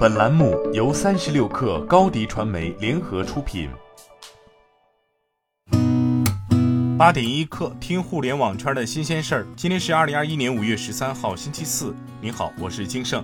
本栏目由三十六氪高低传媒联合出品。八点一刻，听互联网圈的新鲜事儿。今天是二零二一年五月十三号，星期四。您好，我是金盛。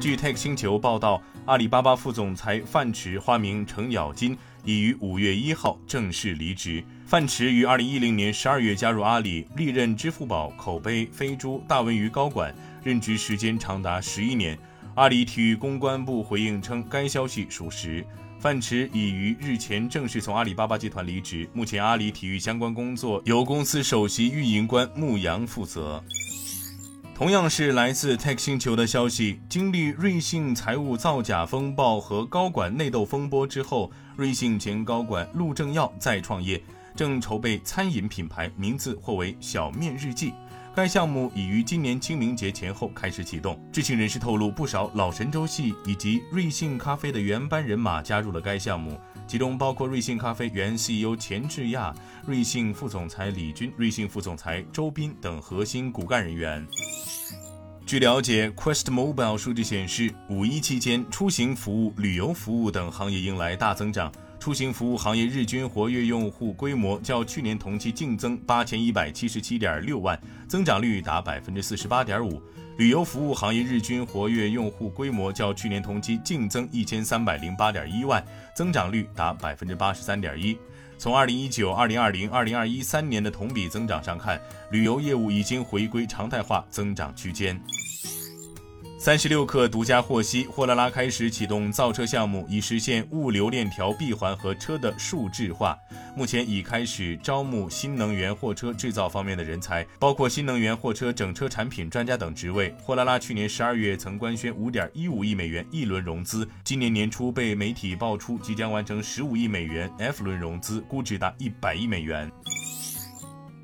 据 Tech 星球报道，阿里巴巴副总裁范驰（化名程咬金）已于五月一号正式离职。范驰于二零一零年十二月加入阿里，历任支付宝、口碑、飞猪、大文娱高管。任职时间长达十一年。阿里体育公关部回应称，该消息属实。范驰已于日前正式从阿里巴巴集团离职，目前阿里体育相关工作由公司首席运营官穆阳负责。同样是来自 Tech 星球的消息，经历瑞幸财务造假风暴和高管内斗风波之后，瑞幸前高管陆正耀再创业，正筹备餐饮品牌，名字或为“小面日记”。该项目已于今年清明节前后开始启动。知情人士透露，不少老神州系以及瑞幸咖啡的原班人马加入了该项目，其中包括瑞幸咖啡原 CEO 钱志亚、瑞幸副总裁李军、瑞幸副总裁周斌等核心骨干人员。据了解，Quest Mobile 数据显示，五一期间，出行服务、旅游服务等行业迎来大增长。出行服务行业日均活跃用户规模较去年同期净增八千一百七十七点六万，增长率达百分之四十八点五。旅游服务行业日均活跃用户规模较去年同期净增一千三百零八点一万，增长率达百分之八十三点一。从二零一九、二零二零、二零二一三年的同比增长上看，旅游业务已经回归常态化增长区间。三十六氪独家获悉，货拉拉开始启动造车项目，以实现物流链条闭环和车的数字化。目前已开始招募新能源货车制造方面的人才，包括新能源货车整车产品专家等职位。货拉拉去年十二月曾官宣五点一五亿美元一轮融资，今年年初被媒体爆出即将完成十五亿美元 F 轮融资，估值达一百亿美元。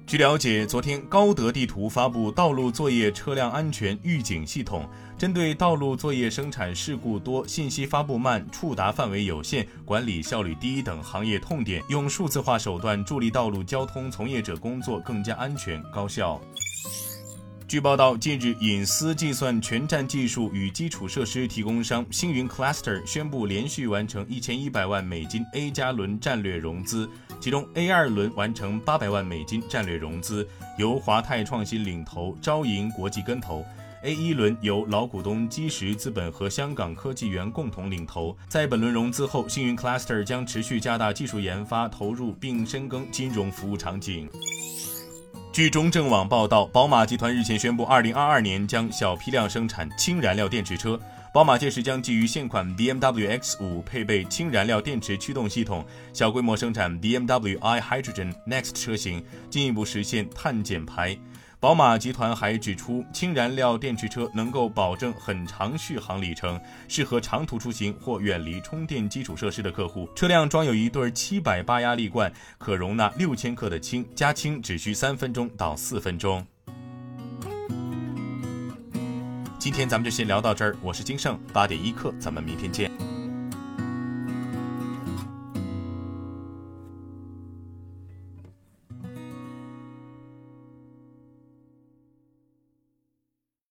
据了解，昨天高德地图发布道路作业车辆安全预警系统，针对道路作业生产事故多、信息发布慢、触达范围有限、管理效率低等行业痛点，用数字化手段助力道路交通从业者工作更加安全高效。据报道，近日，隐私计算全站技术与基础设施提供商星云 Cluster 宣布连续完成一千一百万美金 A 加轮战略融资，其中 A 二轮完成八百万美金战略融资，由华泰创新领投，招银国际跟投；A 一轮由老股东基石资本和香港科技园共同领投。在本轮融资后，星云 Cluster 将持续加大技术研发投入，并深耕金融服务场景。据中证网报道，宝马集团日前宣布，二零二二年将小批量生产氢燃料电池车。宝马届时将基于现款 BMW X5 配备氢燃料电池驱动系统，小规模生产 BMW i Hydrogen Next 车型，进一步实现碳减排。宝马集团还指出，氢燃料电池车能够保证很长续航里程，适合长途出行或远离充电基础设施的客户。车辆装有一对七百八压力罐，可容纳六千克的氢，加氢只需三分钟到四分钟。今天咱们就先聊到这儿，我是金盛，八点一刻，咱们明天见。